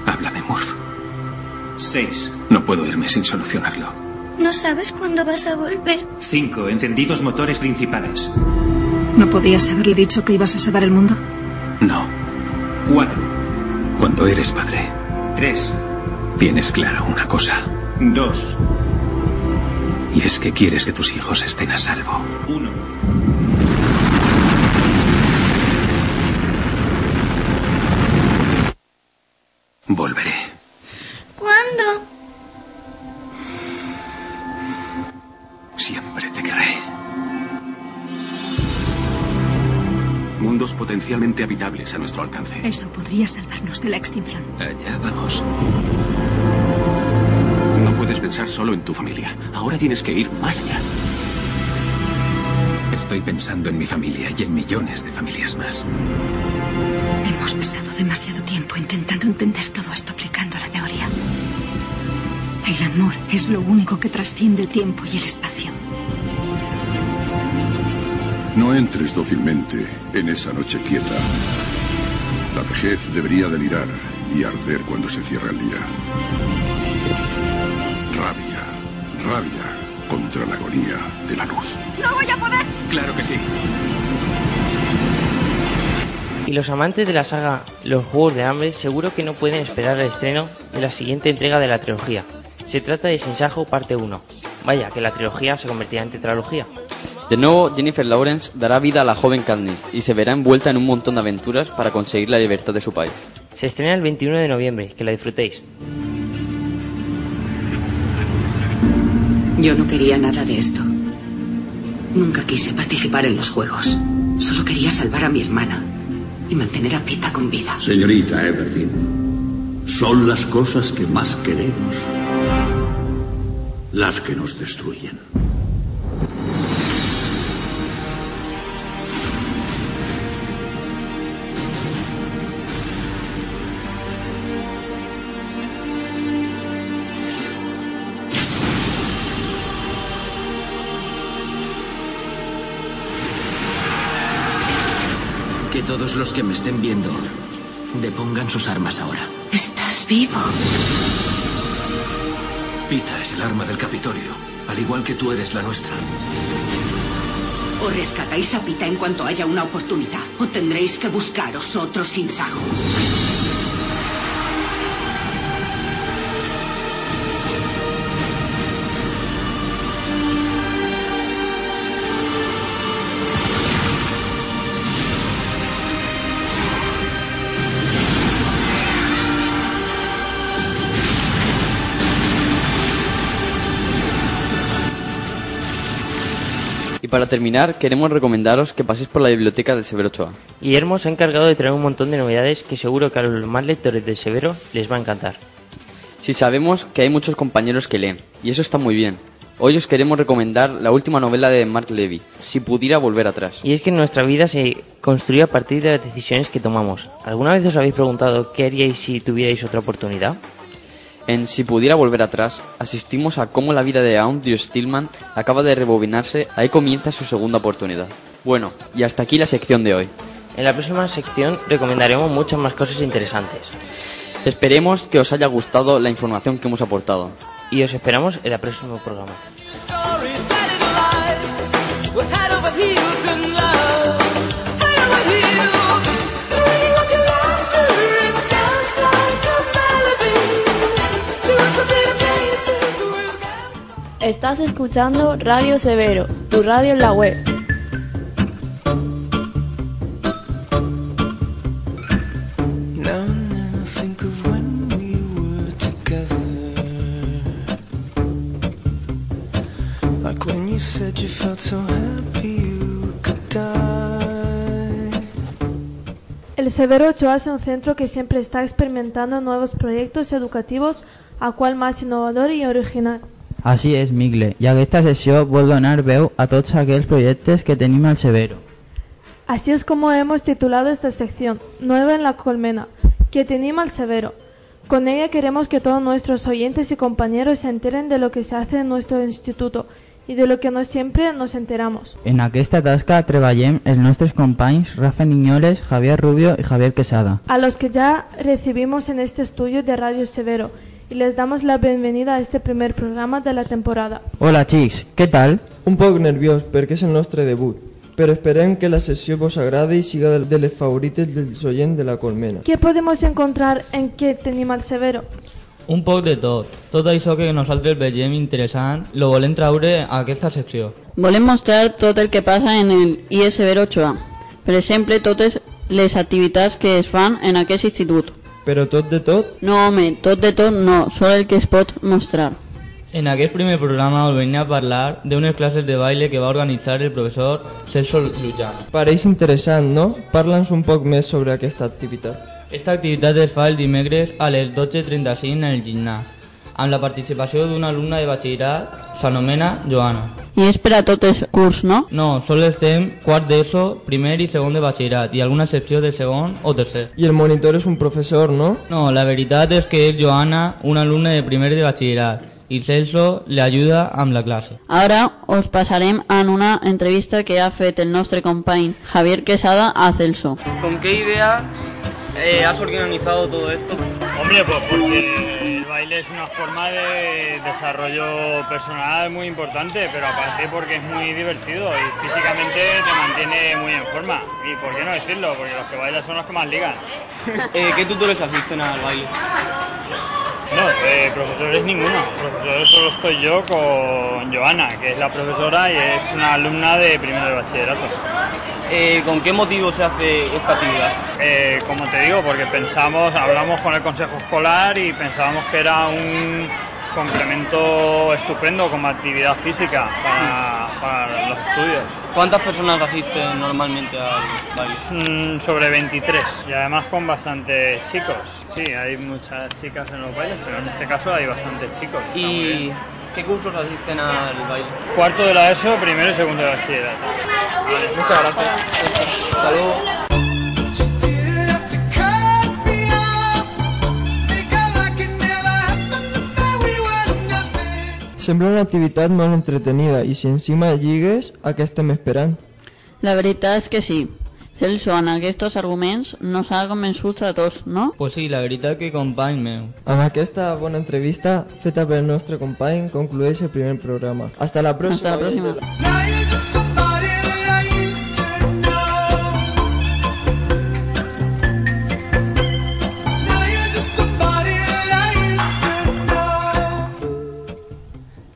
Háblame, Murph. 6, No puedo irme sin solucionarlo. No sabes cuándo vas a volver. 5. Encendidos motores principales. ¿No podías haberle dicho que ibas a salvar el mundo? No. 4, Cuando eres padre, 3, tienes clara una cosa. 2, Y es que quieres que tus hijos estén a salvo. 1. Volveré. ¿Cuándo? Siempre Mundos potencialmente habitables a nuestro alcance. Eso podría salvarnos de la extinción. Allá vamos. No puedes pensar solo en tu familia. Ahora tienes que ir más allá. Estoy pensando en mi familia y en millones de familias más. Hemos pasado demasiado tiempo intentando entender todo esto aplicando la teoría. El amor es lo único que trasciende el tiempo y el espacio. No entres dócilmente en esa noche quieta. La vejez debería delirar y arder cuando se cierra el día. Rabia, rabia contra la agonía de la luz. ¡No voy a poder! Claro que sí. Y los amantes de la saga Los Juegos de Hambre seguro que no pueden esperar el estreno de la siguiente entrega de la trilogía. Se trata de Sinsajo parte 1. Vaya, que la trilogía se convertirá en tetralogía. De nuevo, Jennifer Lawrence dará vida a la joven Katniss y se verá envuelta en un montón de aventuras para conseguir la libertad de su país. Se estrena el 21 de noviembre, que la disfrutéis. Yo no quería nada de esto. Nunca quise participar en los juegos. Solo quería salvar a mi hermana y mantener a Pita con vida. Señorita Everdeen, son las cosas que más queremos las que nos destruyen. Los que me estén viendo depongan sus armas ahora. Estás vivo. Pita es el arma del Capitolio, al igual que tú eres la nuestra. O rescatáis a Pita en cuanto haya una oportunidad, o tendréis que buscaros otro sinsajo. Y para terminar, queremos recomendaros que paséis por la biblioteca del Severo Ochoa. Guillermo se ha encargado de traer un montón de novedades que seguro que a los más lectores del Severo les va a encantar. Si sabemos que hay muchos compañeros que leen, y eso está muy bien. Hoy os queremos recomendar la última novela de Mark Levy, Si pudiera volver atrás. Y es que nuestra vida se construye a partir de las decisiones que tomamos. ¿Alguna vez os habéis preguntado qué haríais si tuvierais otra oportunidad? En Si pudiera volver atrás, asistimos a cómo la vida de Andrew Stillman acaba de rebobinarse, ahí comienza su segunda oportunidad. Bueno, y hasta aquí la sección de hoy. En la próxima sección recomendaremos muchas más cosas interesantes. Esperemos que os haya gustado la información que hemos aportado. Y os esperamos en el próximo programa. Estás escuchando Radio Severo, tu radio en la web. El Severo Ochoa es un centro que siempre está experimentando nuevos proyectos educativos a cual más innovador y original. Així és, Migle, i aquesta sessió vol donar veu a tots aquells projectes que tenim al Severo. Así es como hemos titulado esta sección, Nueva en la Colmena, que te anima al Severo. Con ella queremos que todos nuestros oyentes y compañeros se enteren de lo que se hace en nuestro instituto y de lo que no siempre nos enteramos. En aquesta tasca treballem els nostres companys Rafa Niñoles, Javier Rubio i Javier Quesada. A los que ya recibimos en este estudio de Radio Severo y les damos la bienvenida a este primer programa de la temporada. Hola, xics, què tal? Un poc nerviós perquè és el nostre debut, però esperem que la sessió vos agrade i siga de de les favorites dels oients de la Colmena. ¿Qué podemos encontrar en que te anima al Severo? Un poc de tot. Tot això que nosaltres veiem interessant lo volem traure a aquesta secció. Volem mostrar tot el que passa en el Severo Ochoa. Per exemple, totes les activitats que es fan en aquest institut. Però tot de tot? No, home, tot de tot no, sol el que es pot mostrar. En aquest primer programa us venia a parlar d'unes classes de baile que va organitzar el professor Celso Llujan. Pareix interessant, no? Parla'ns un poc més sobre aquesta activitat. Esta activitat es fa el dimecres a les 12.35 en el gimnàs, amb la participació d'una alumna de batxillerat, s'anomena Joana. I és per a tot el curs, no? No, sol estem quart d'ESO, primer i segon de batxillerat, i alguna excepció de segon o tercer. I el monitor és un professor, no? No, la veritat és que és Joana, una alumna de primer de batxillerat, i Celso le ajuda amb la classe. Ara us passarem en una entrevista que ha fet el nostre company Javier Quesada a Celso. ¿Con qué idea eh, has organizado todo esto? Hombre, pues porque baile es una forma de desarrollo personal muy importante, pero aparte porque es muy divertido y físicamente te mantiene muy en forma. Y por qué no decirlo, porque los que bailan son los que más ligan. Eh, ¿Qué tutores asisten al baile? No, eh, profesores ninguno. Profesores solo estoy yo con Joana, que es la profesora y es una alumna de primero de bachillerato. Eh, ¿Con qué motivo se hace esta actividad? Eh, como te digo, porque pensamos, hablamos con el consejo escolar y pensábamos que era un complemento estupendo como actividad física para, para los estudios. ¿Cuántas personas asisten normalmente al baile? Mm, sobre 23 y además con bastantes chicos. Sí, hay muchas chicas en los bailes, pero en este caso hay bastantes chicos. ¿Y qué cursos asisten al baile? Cuarto de la ESO, primero y segundo de bachillerato. Vale, muchas gracias. Hasta luego. Sembla una activitat molt entretenida i si encima lligues, a què estem esperant? La veritat és que sí. Celso, en aquests arguments nos ha convençut a tots, no? Pues sí, la veritat que company meu. Amb aquesta bona entrevista feta pel nostre company conclueix el primer programa. Hasta la pròxima. Hasta la pròxima.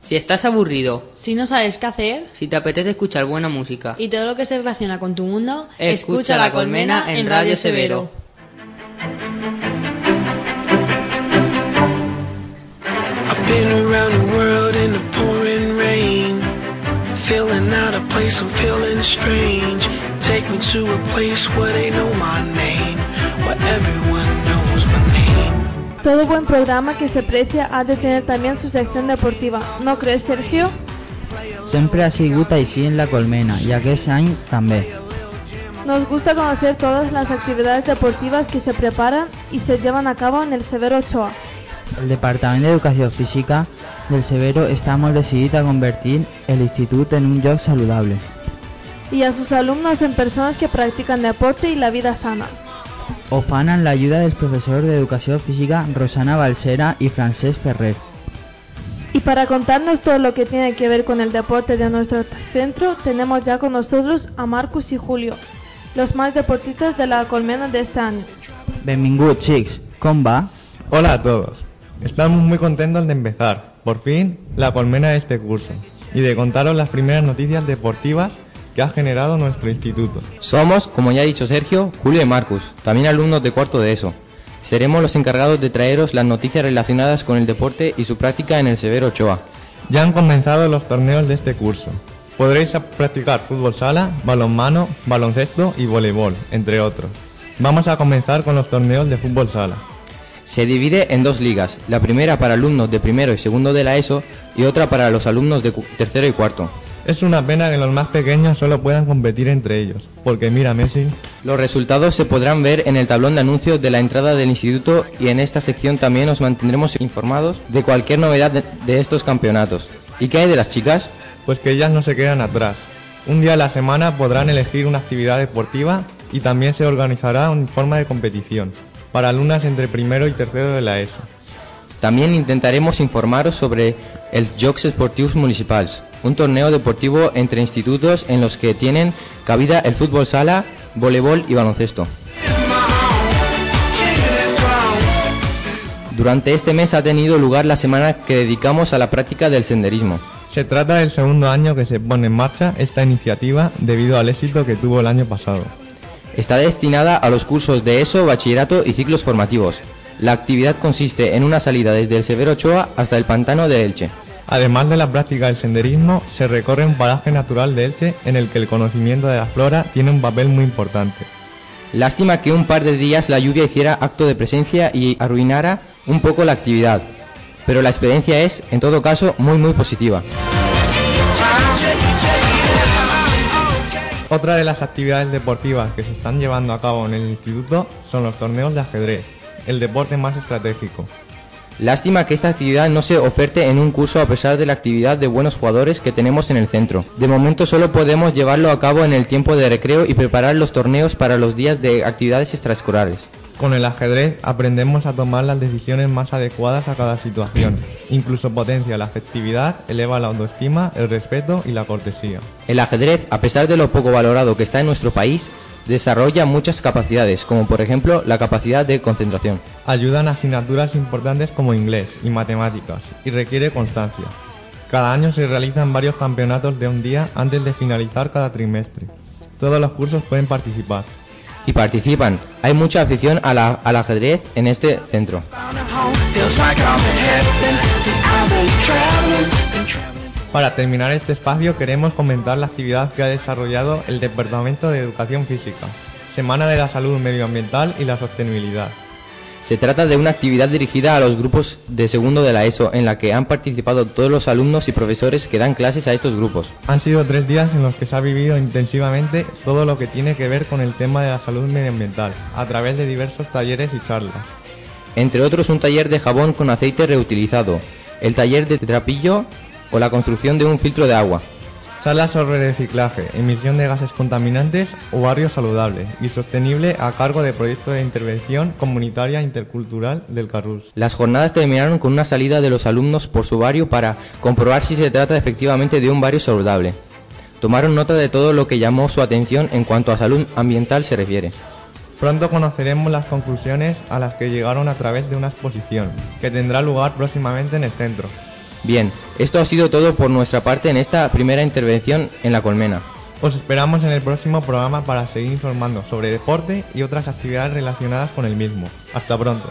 Si estás aburrido, Si no sabes qué hacer si te apetece escuchar buena música, y todo lo que se relaciona con tu mundo, escucha La Colmena en Radio Severo. I've been around the world in the pouring rain. Feeling out of place, I'm feeling strange. Take me to a place where they know my name. Where everyone knows my name. Todo buen programa que se precia ha de tener también su sección deportiva, ¿no crees, Sergio? Sempre ha sigut així en la Colmena i aquest any també. Nos gusta conocer todas las actividades deportivas que se preparan y se llevan a cabo en el Severo Ochoa. El Departament d'Educació Física del Severo està molt decidit a convertir l'institut en un lloc saludable. Y a sus alumnos en personas que practican deporte y la vida sana. Ho fan amb l'ajuda dels professors d'Educació Física Rosana Balsera i Francesc Ferrer. Y para contarnos todo lo que tiene que ver con el deporte de nuestro centro, tenemos ya con nosotros a Marcus y Julio, los más deportistas de la colmena de este año. Benvinguts, xics. Com va? Hola a todos. Estamos muy contentos de empezar, por fin, la colmena de este curso y de contaros las primeras noticias deportivas que ha generado nuestro instituto. Somos, como ya ha dicho Sergio, Julio y Marcus, también alumnos de cuarto de ESO. Seremos los encargados de traeros las noticias relacionadas con el deporte y su práctica en el Severo Ochoa. Ya han comenzado los torneos de este curso. Podréis practicar fútbol sala, balonmano, baloncesto y voleibol, entre otros. Vamos a comenzar con los torneos de fútbol sala. Se divide en dos ligas, la primera para alumnos de primero y segundo de la ESO y otra para los alumnos de tercero y cuarto. Es una pena que los más pequeños solo puedan competir entre ellos, porque mira Messi, Los resultados se podrán ver en el tablón de anuncios de la entrada del instituto y en esta sección también os mantendremos informados de cualquier novedad de, de estos campeonatos. ¿Y qué hay de las chicas? pues que ellas no se quedan atrás. Un día a la semana podrán elegir una actividad deportiva y también se organizará en forma de competición para alumnas entre primero y tercero de la ESO. También intentaremos informaros sobre el Jocs Esportius Municipals, un torneo deportivo entre institutos en los que tienen cabida el fútbol sala, voleibol y baloncesto. Durante este mes ha tenido lugar la semana que dedicamos a la práctica del senderismo. Se trata del segundo año que se pone en marcha esta iniciativa debido al éxito que tuvo el año pasado. Está destinada a los cursos de ESO, bachillerato y ciclos formativos. La actividad consiste en una salida desde el Severo Ochoa hasta el pantano de Elche. Además de la práctica del senderismo, se recorre un paraje natural de Elche en el que el conocimiento de la flora tiene un papel muy importante. Lástima que un par de días la lluvia hiciera acto de presencia y arruinara un poco la actividad, pero la experiencia es, en todo caso, muy muy positiva. Otra de las actividades deportivas que se están llevando a cabo en el instituto son los torneos de ajedrez, el deporte más estratégico. Lástima que esta actividad no se oferte en un curso a pesar de la actividad de buenos jugadores que tenemos en el centro. De momento solo podemos llevarlo a cabo en el tiempo de recreo y preparar los torneos para los días de actividades extraescolares. Con el ajedrez aprendemos a tomar las decisiones más adecuadas a cada situación. Incluso potencia la afectividad, eleva la autoestima, el respeto y la cortesía. El ajedrez, a pesar de lo poco valorado que está en nuestro país, desarrolla muchas capacidades, como por ejemplo la capacidad de concentración. Ayudan a asignaturas importantes como inglés y matemáticas y requiere constancia. Cada año se realizan varios campeonatos de un día antes de finalizar cada trimestre. Todos los cursos pueden participar. Y participan. Hay mucha afición a la- al ajedrez en este centro. Para terminar este espacio queremos comentar la actividad que ha desarrollado el Departamento de Educación Física, Semana de la Salud Medioambiental y la Sostenibilidad. Se trata de una actividad dirigida a los grupos de segundo de la ESO, en la que han participado todos los alumnos y profesores que dan clases a estos grupos. Han sido tres días en los que se ha vivido intensivamente todo lo que tiene que ver con el tema de la salud medioambiental, a través de diversos talleres y charlas. Entre otros un taller de jabón con aceite reutilizado, el taller de trapillo o la construcción de un filtro de agua. Charlas sobre reciclaje, emisión de gases contaminantes o barrio saludable y sostenible a cargo de proyectos de intervención comunitaria intercultural del Carrus. Las jornadas terminaron con una salida de los alumnos por su barrio para comprobar si se trata efectivamente de un barrio saludable. Tomaron nota de todo lo que llamó su atención en cuanto a salud ambiental se refiere. Pronto conoceremos las conclusiones a las que llegaron a través de una exposición, que tendrá lugar próximamente en el centro. Bien, esto ha sido todo por nuestra parte en esta primera intervención en la colmena. Os esperamos en el próximo programa para seguir informando sobre deporte y otras actividades relacionadas con el mismo. Hasta pronto.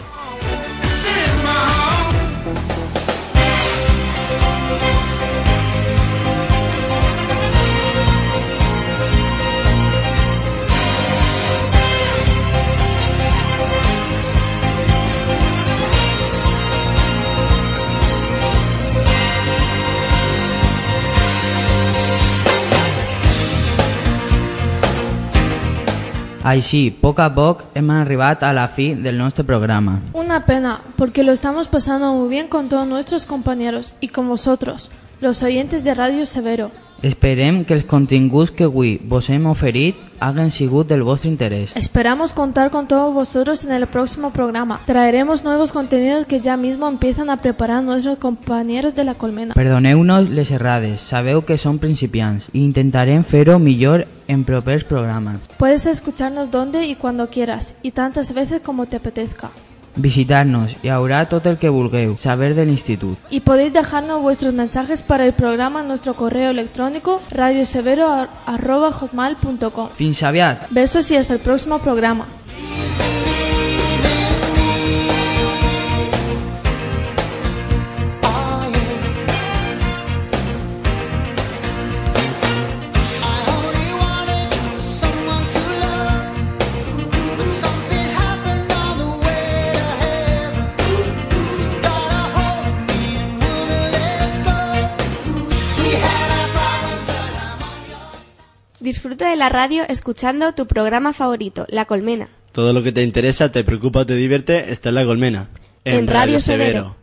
Així, a poc a poc, hem arribat a la fi del nostre programa. Una pena, porque lo estamos pasando muy bien con todos nuestros compañeros y con vosotros, los oyentes de Radio Severo. Esperem que els continguts que avui vos hem oferit hagin sigut del vostre interès. Esperamos contar con todos vosotros en el próximo programa. Traeremos nuevos contenidos que ya mismo empiezan a preparar nuestros compañeros de la colmena. Perdoneu-nos les errades, sabeu que som principiants i intentarem fer-ho millor en propers programes. Puedes escucharnos donde y cuando quieras y tantas veces como te apetezca. Visitar-nos, hi haurà tot el que vulgueu saber de l'institut. Y podéis dejarnos vuestros mensajes para el programa en nuestro correo electrónico radiosevero.hotmail.com. Fins aviat! Besos y hasta el próximo programa. Disfruta de la radio escuchando tu programa favorito, La Colmena. Todo lo que te interesa, te preocupa o te divierte está en la colmena. En Radio Severo.